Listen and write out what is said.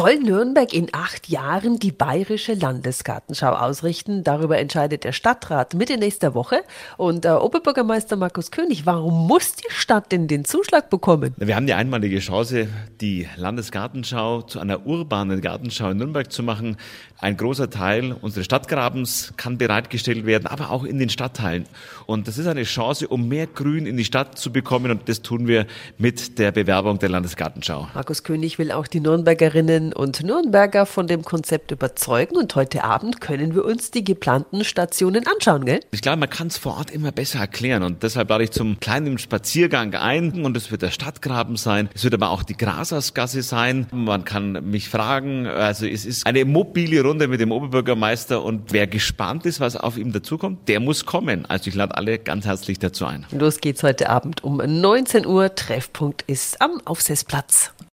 Soll Nürnberg in acht Jahren die bayerische Landesgartenschau ausrichten? Darüber entscheidet der Stadtrat Mitte nächster Woche. Und äh, Oberbürgermeister Markus König, warum muss die Stadt denn den Zuschlag bekommen? Wir haben die einmalige Chance, die Landesgartenschau zu einer urbanen Gartenschau in Nürnberg zu machen. Ein großer Teil unseres Stadtgrabens kann bereitgestellt werden, aber auch in den Stadtteilen. Und das ist eine Chance, um mehr Grün in die Stadt zu bekommen. Und das tun wir mit der Bewerbung der Landesgartenschau. Markus König will auch die Nürnbergerinnen und Nürnberger von dem Konzept überzeugen. Und heute Abend können wir uns die geplanten Stationen anschauen, gell? Ich glaube, man kann es vor Ort immer besser erklären. Und deshalb lade ich zum kleinen Spaziergang ein. Und es wird der Stadtgraben sein. Es wird aber auch die Grasersgasse sein. Man kann mich fragen. Also es ist eine mobile Runde mit dem Oberbürgermeister. Und wer gespannt ist, was auf ihm dazukommt, der muss kommen. Also ich lade alle ganz herzlich dazu ein. Los geht's heute Abend um 19 Uhr. Treffpunkt ist am Aufsetzplatz.